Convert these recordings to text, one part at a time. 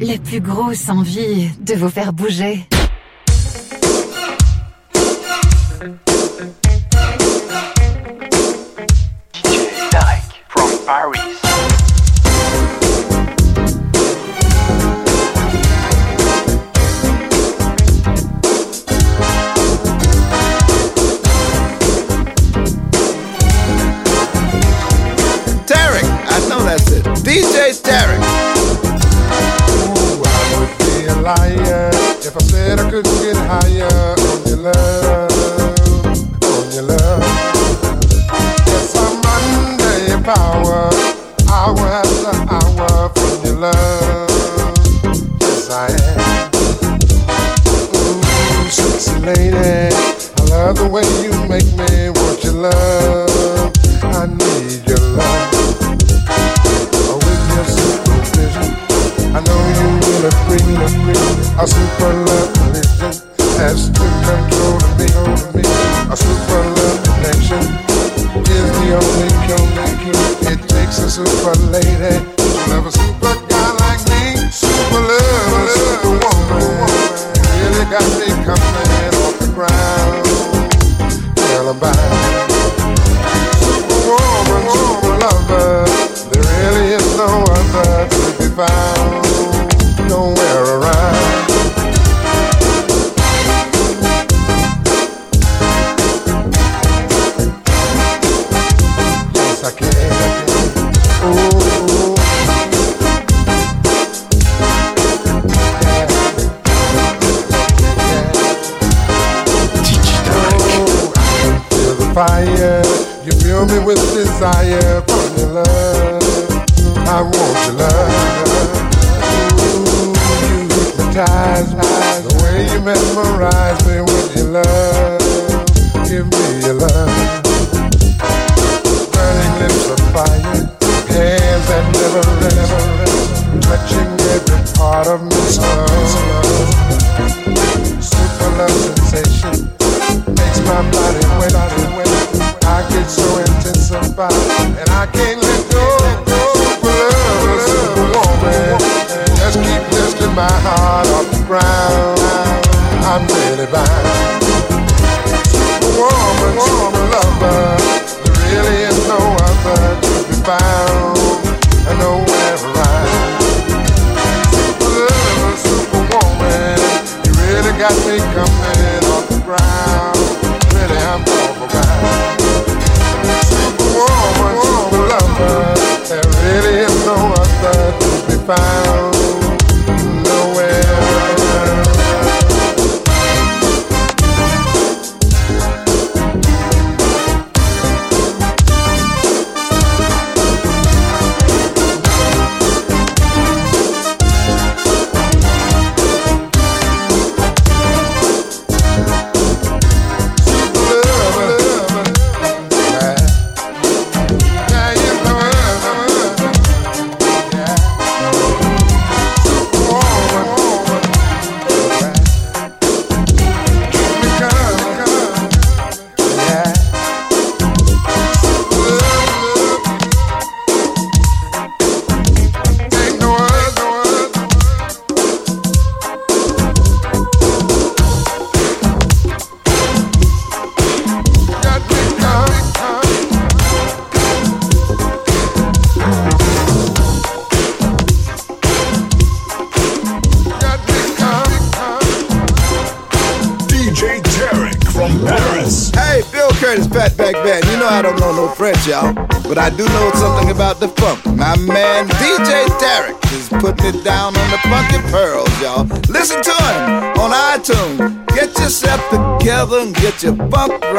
la plus grosse envie de vous faire bouger. DJ Tarek from Paris. Tarek, I know that's it. DJ Tarek. I couldn't get higher on your love, on your love. Yes, I'm under your power, hour after hour from your love. Yes, I am. Ooh, sexy lady, I love the way you make me want your love. I need your love. Oh, with your supervision. I know you. A super love to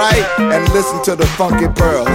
right and listen to the funky pearls.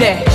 네.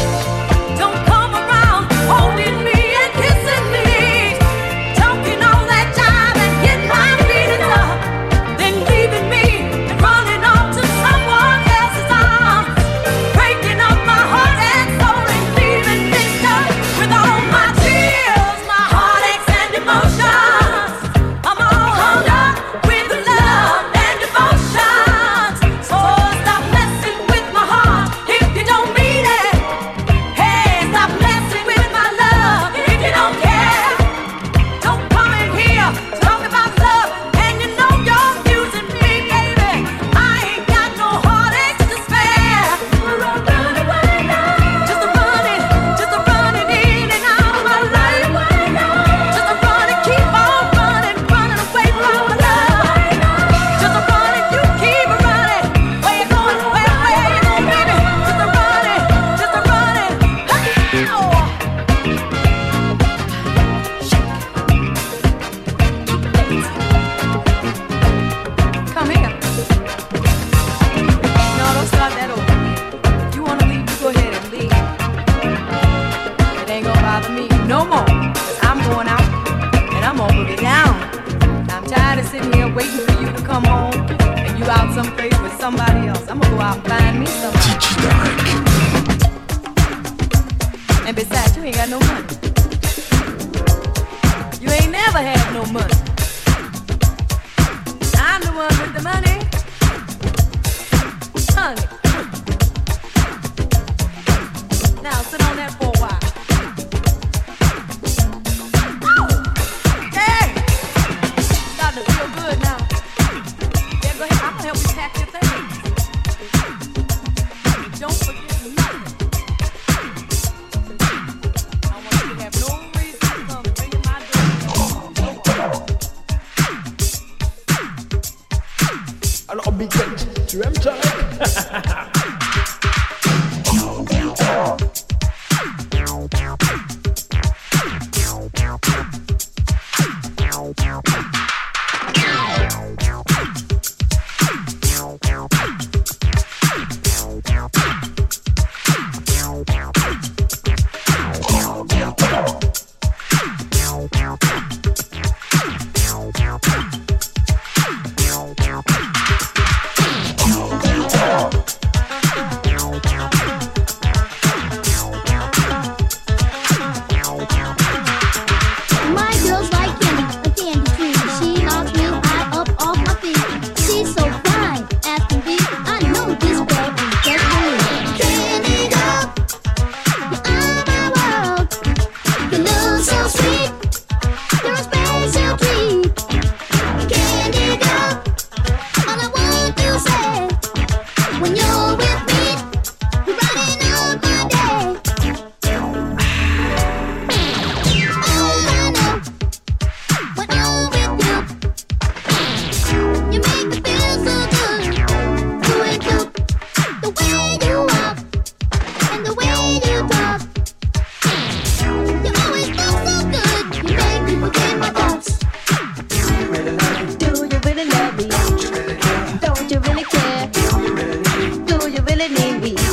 feeling in me.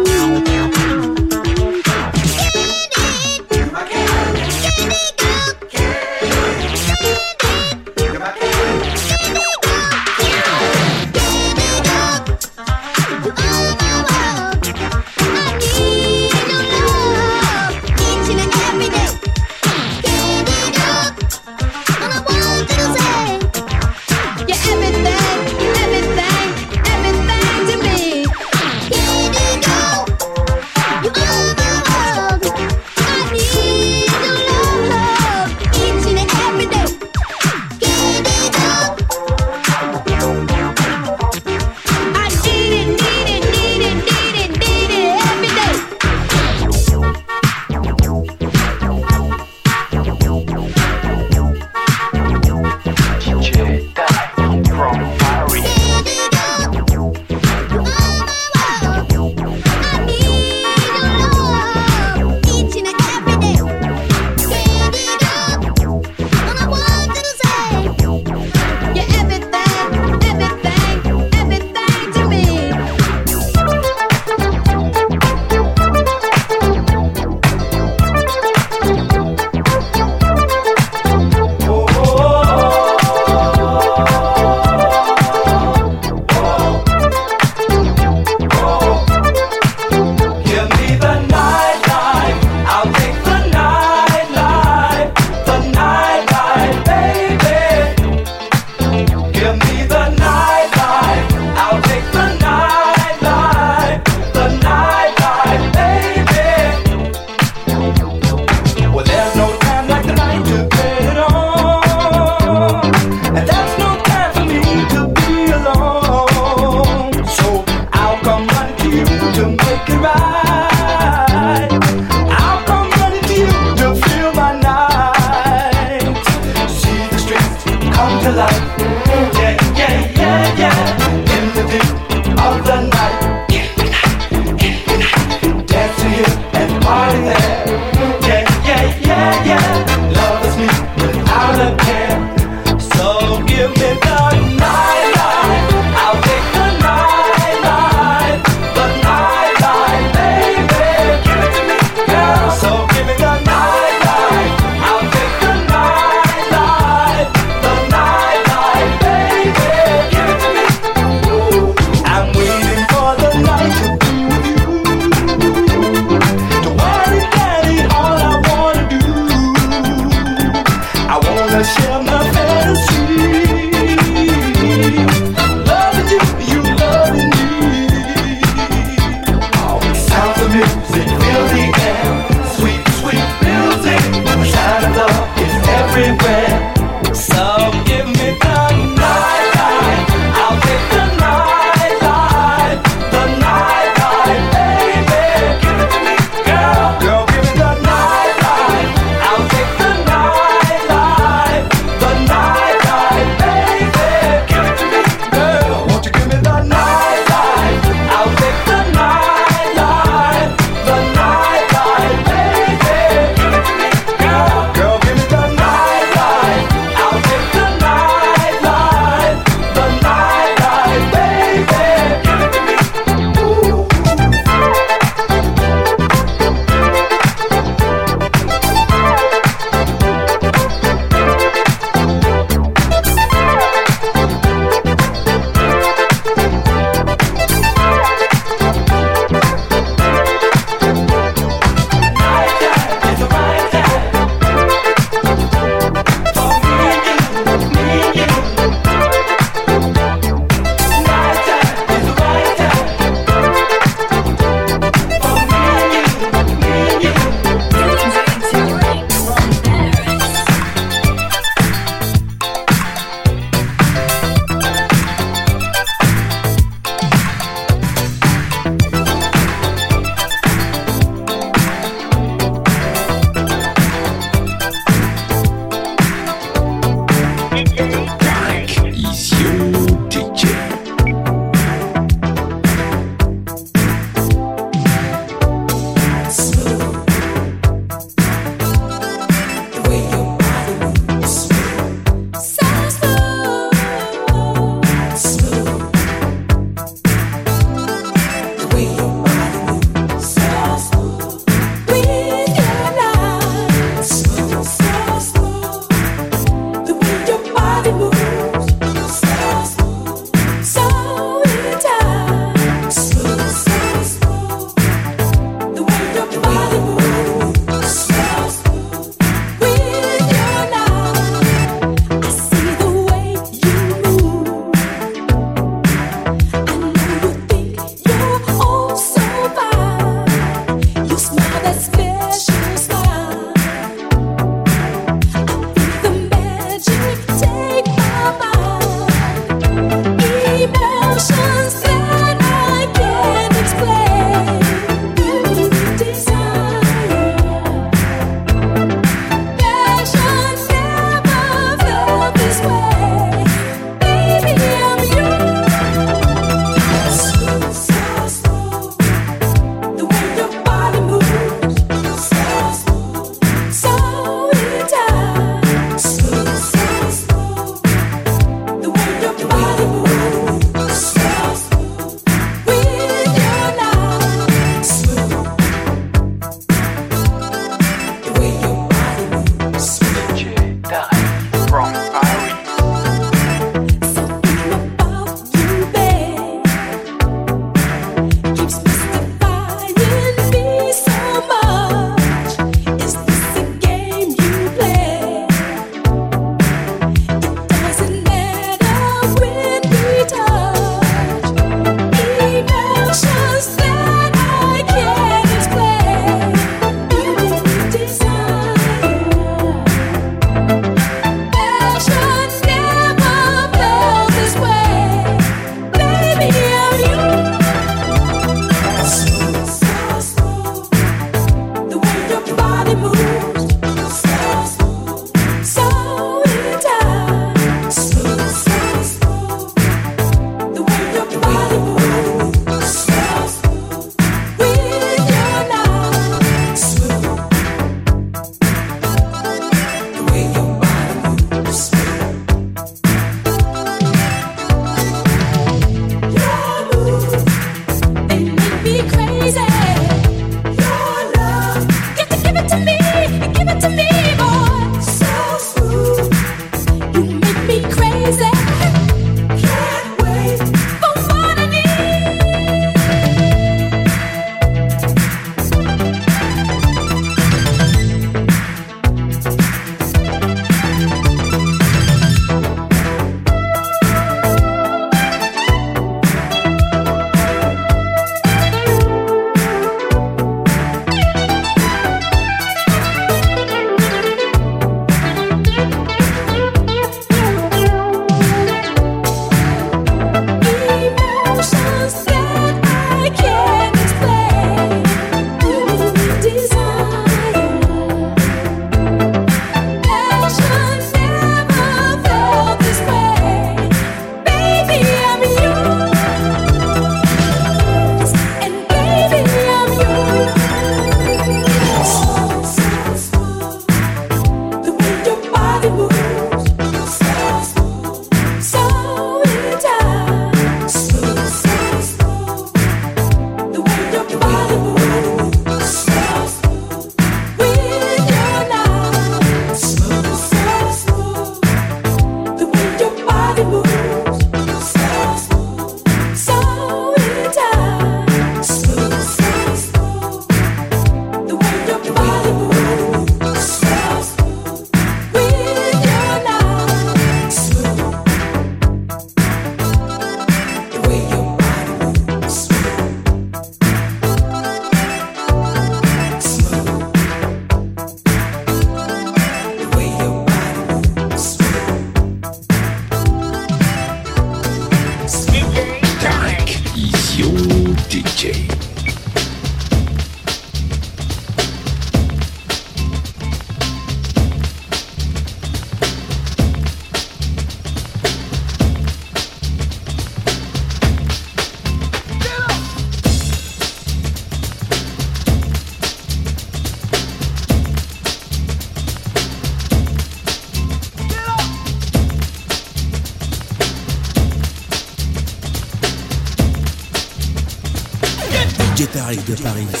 De Paris.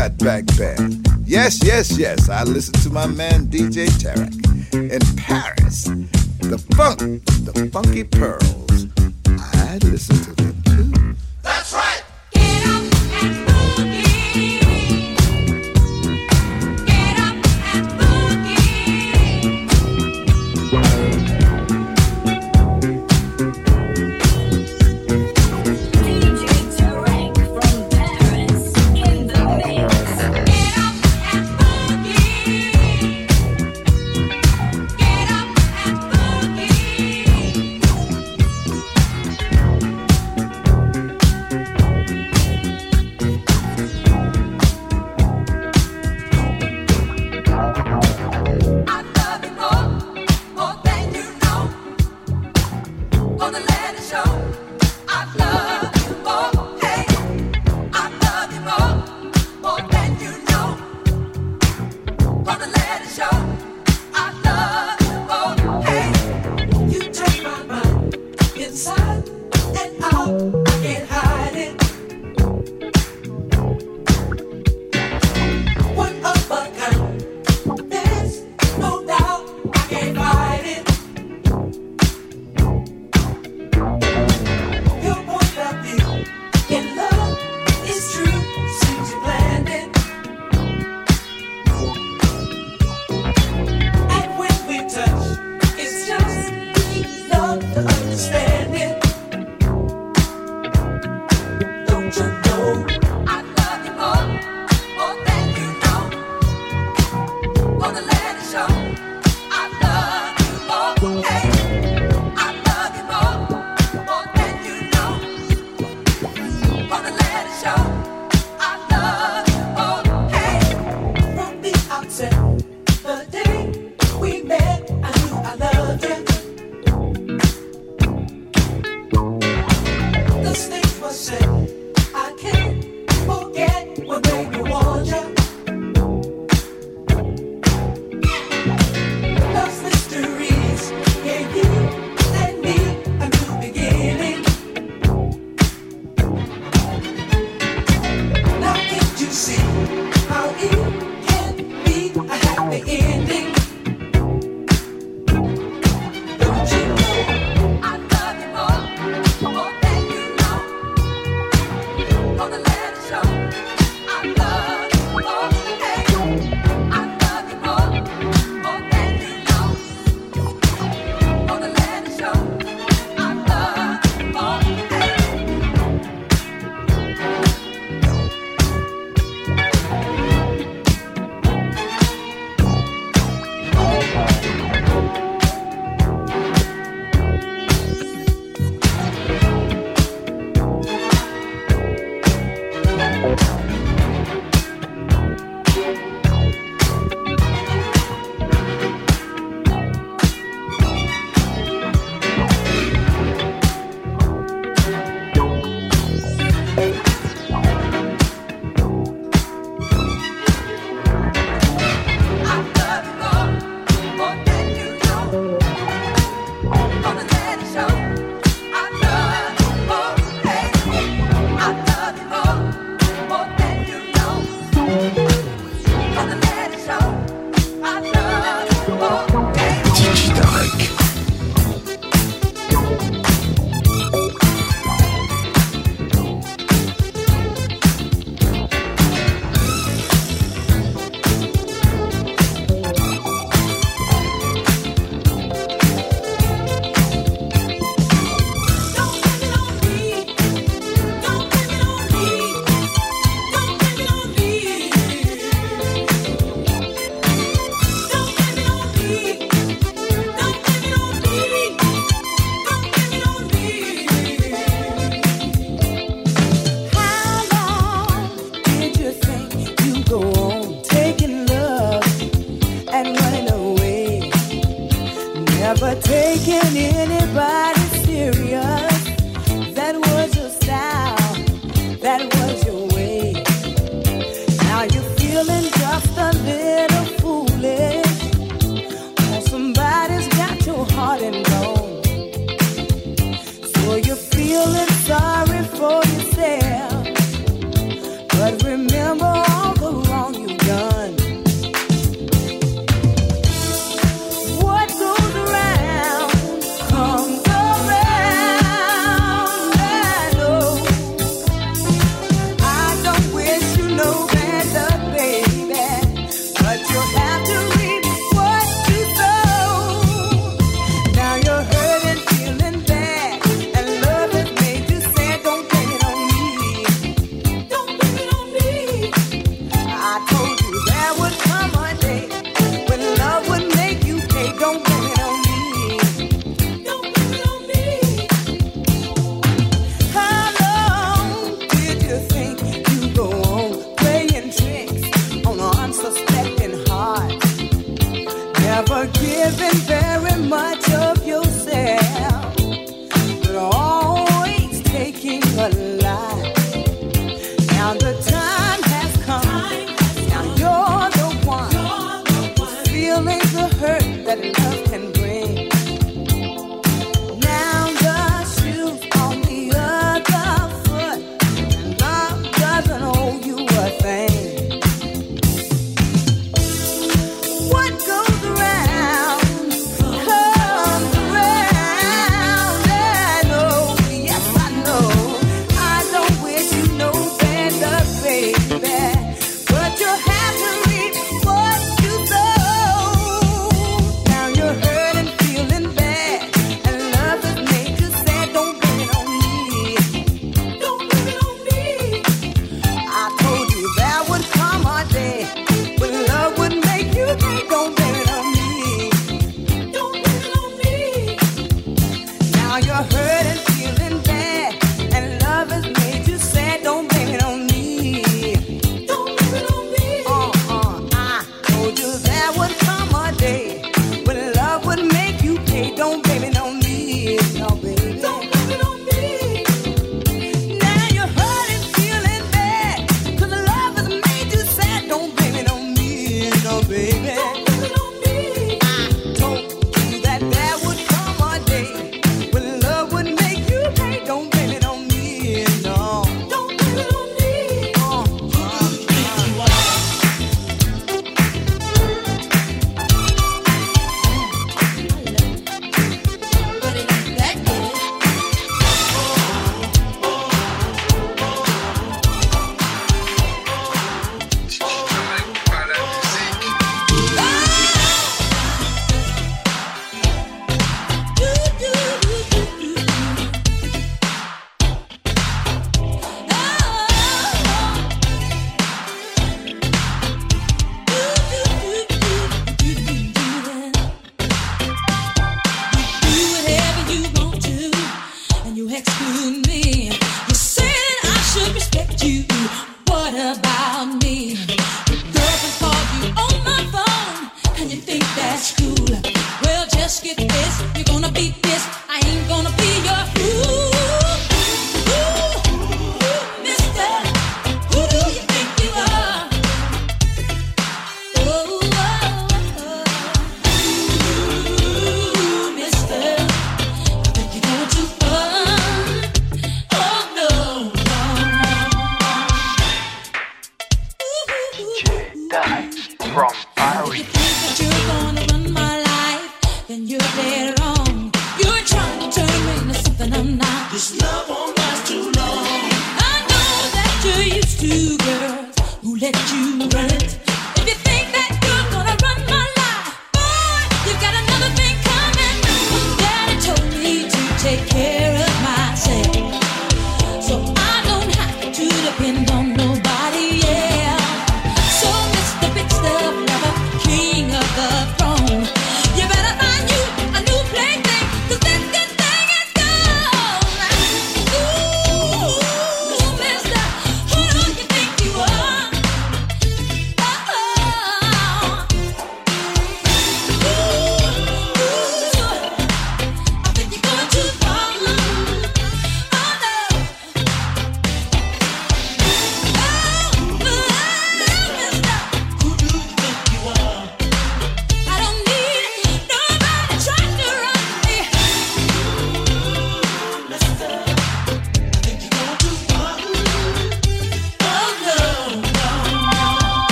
Fatback Band. Yes, yes, yes, I listen to my man DJ Tarek in Paris. The funk, the funky pearl.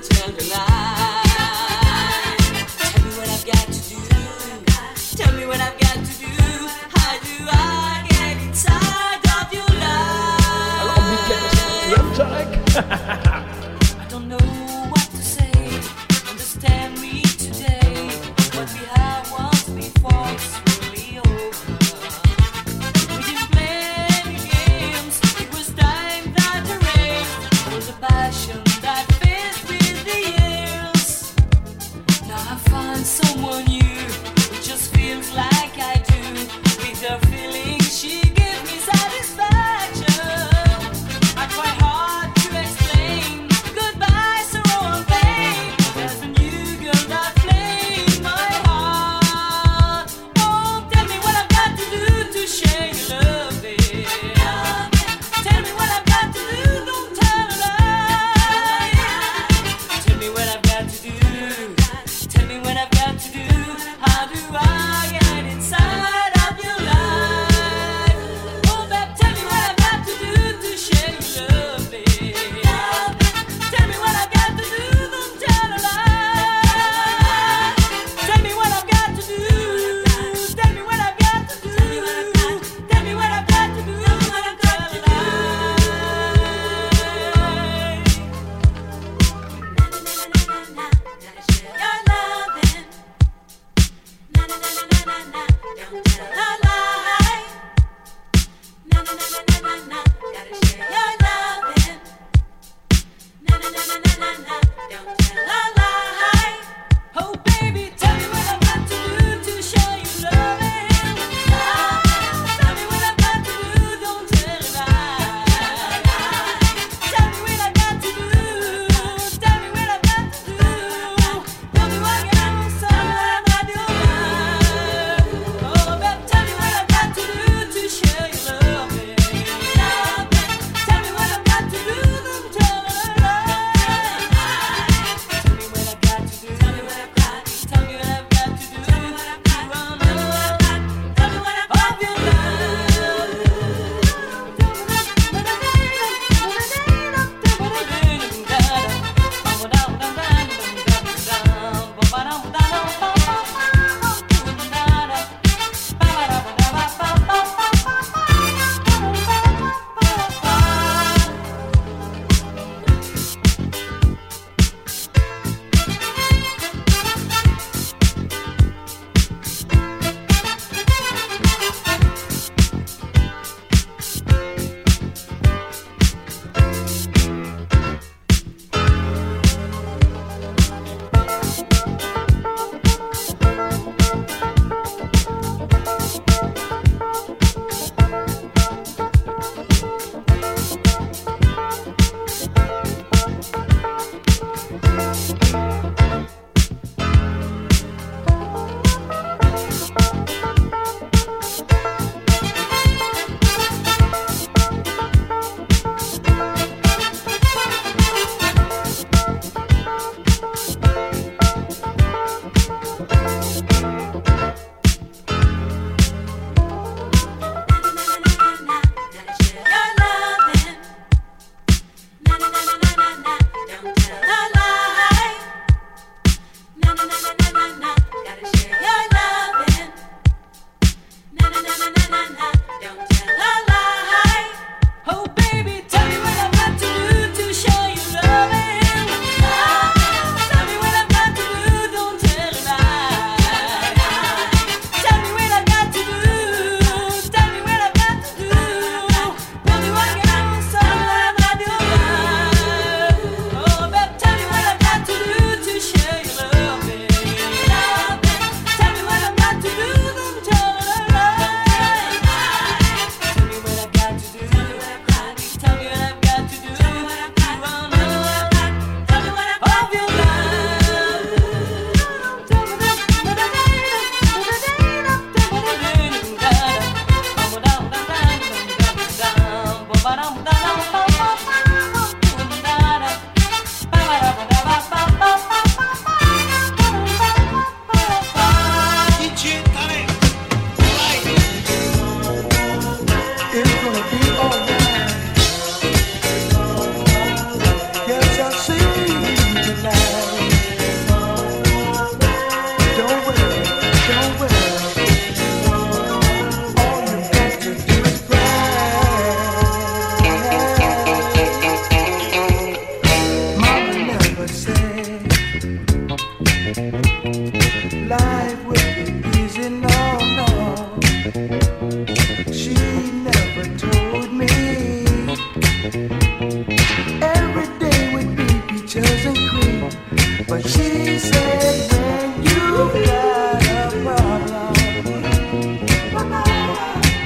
little tonight.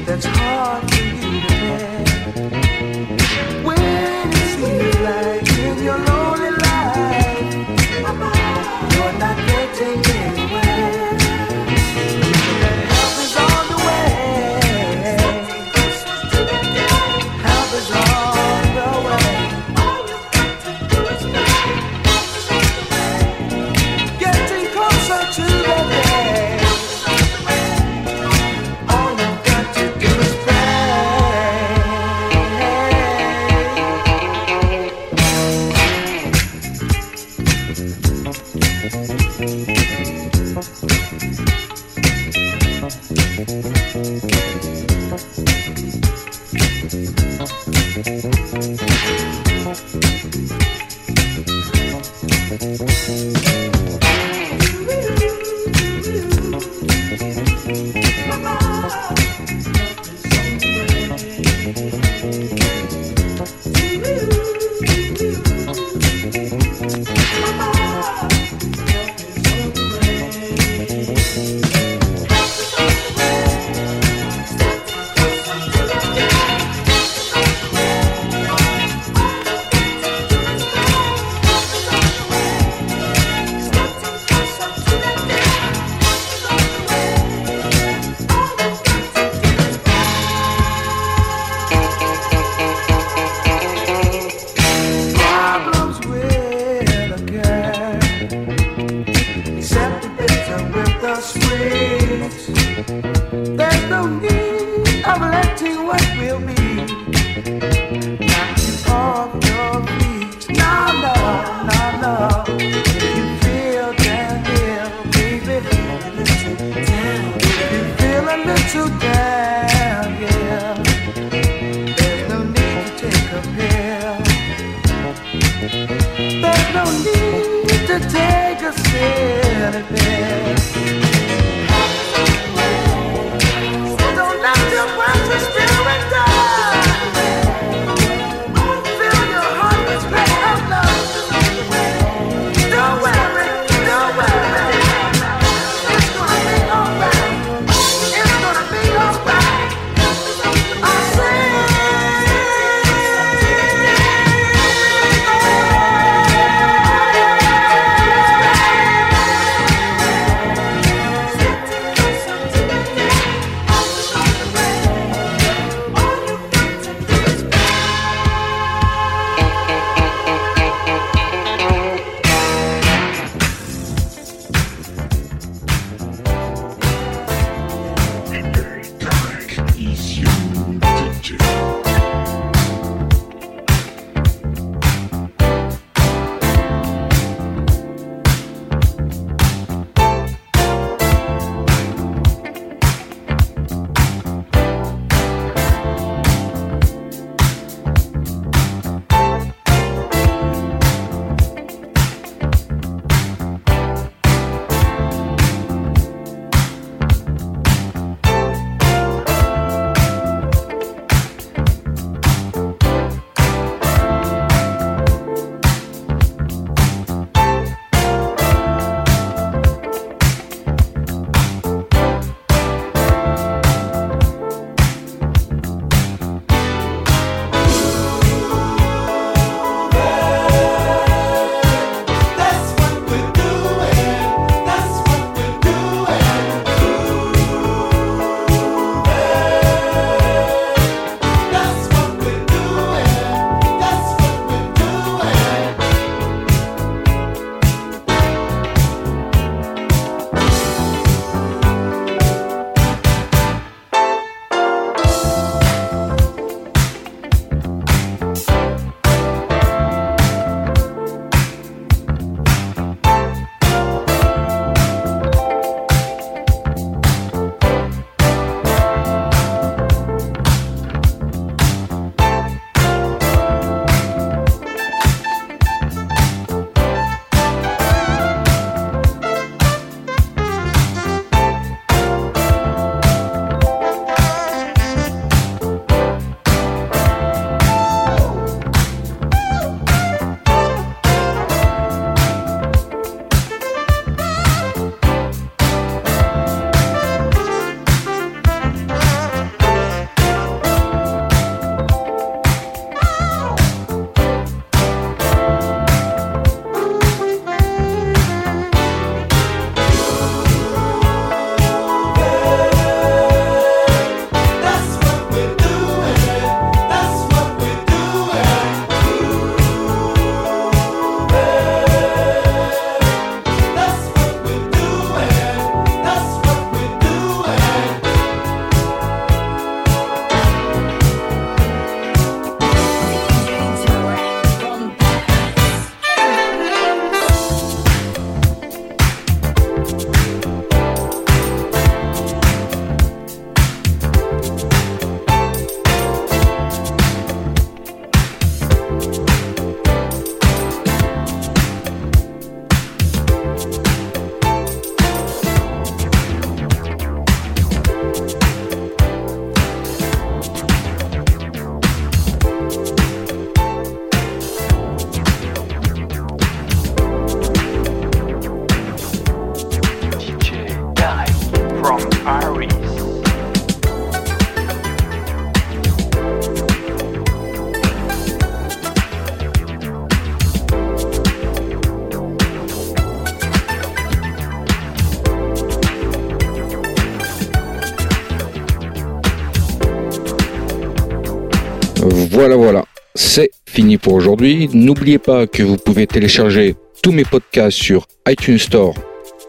that's hard. N'oubliez pas que vous pouvez télécharger tous mes podcasts sur iTunes Store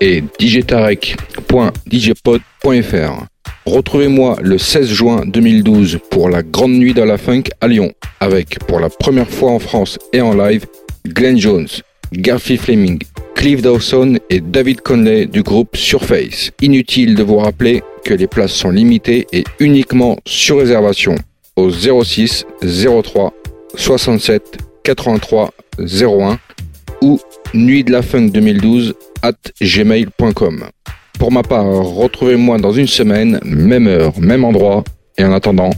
et djtarek.djpod.fr. Retrouvez-moi le 16 juin 2012 pour la Grande Nuit de la Funk à Lyon, avec pour la première fois en France et en live Glenn Jones, Garfield Fleming, Cliff Dawson et David Conley du groupe Surface. Inutile de vous rappeler que les places sont limitées et uniquement sur réservation au 06 03 67 83 01 ou nuit de la funk 2012 at gmail.com. Pour ma part, retrouvez-moi dans une semaine, même heure, même endroit, et en attendant,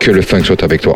que le funk soit avec toi.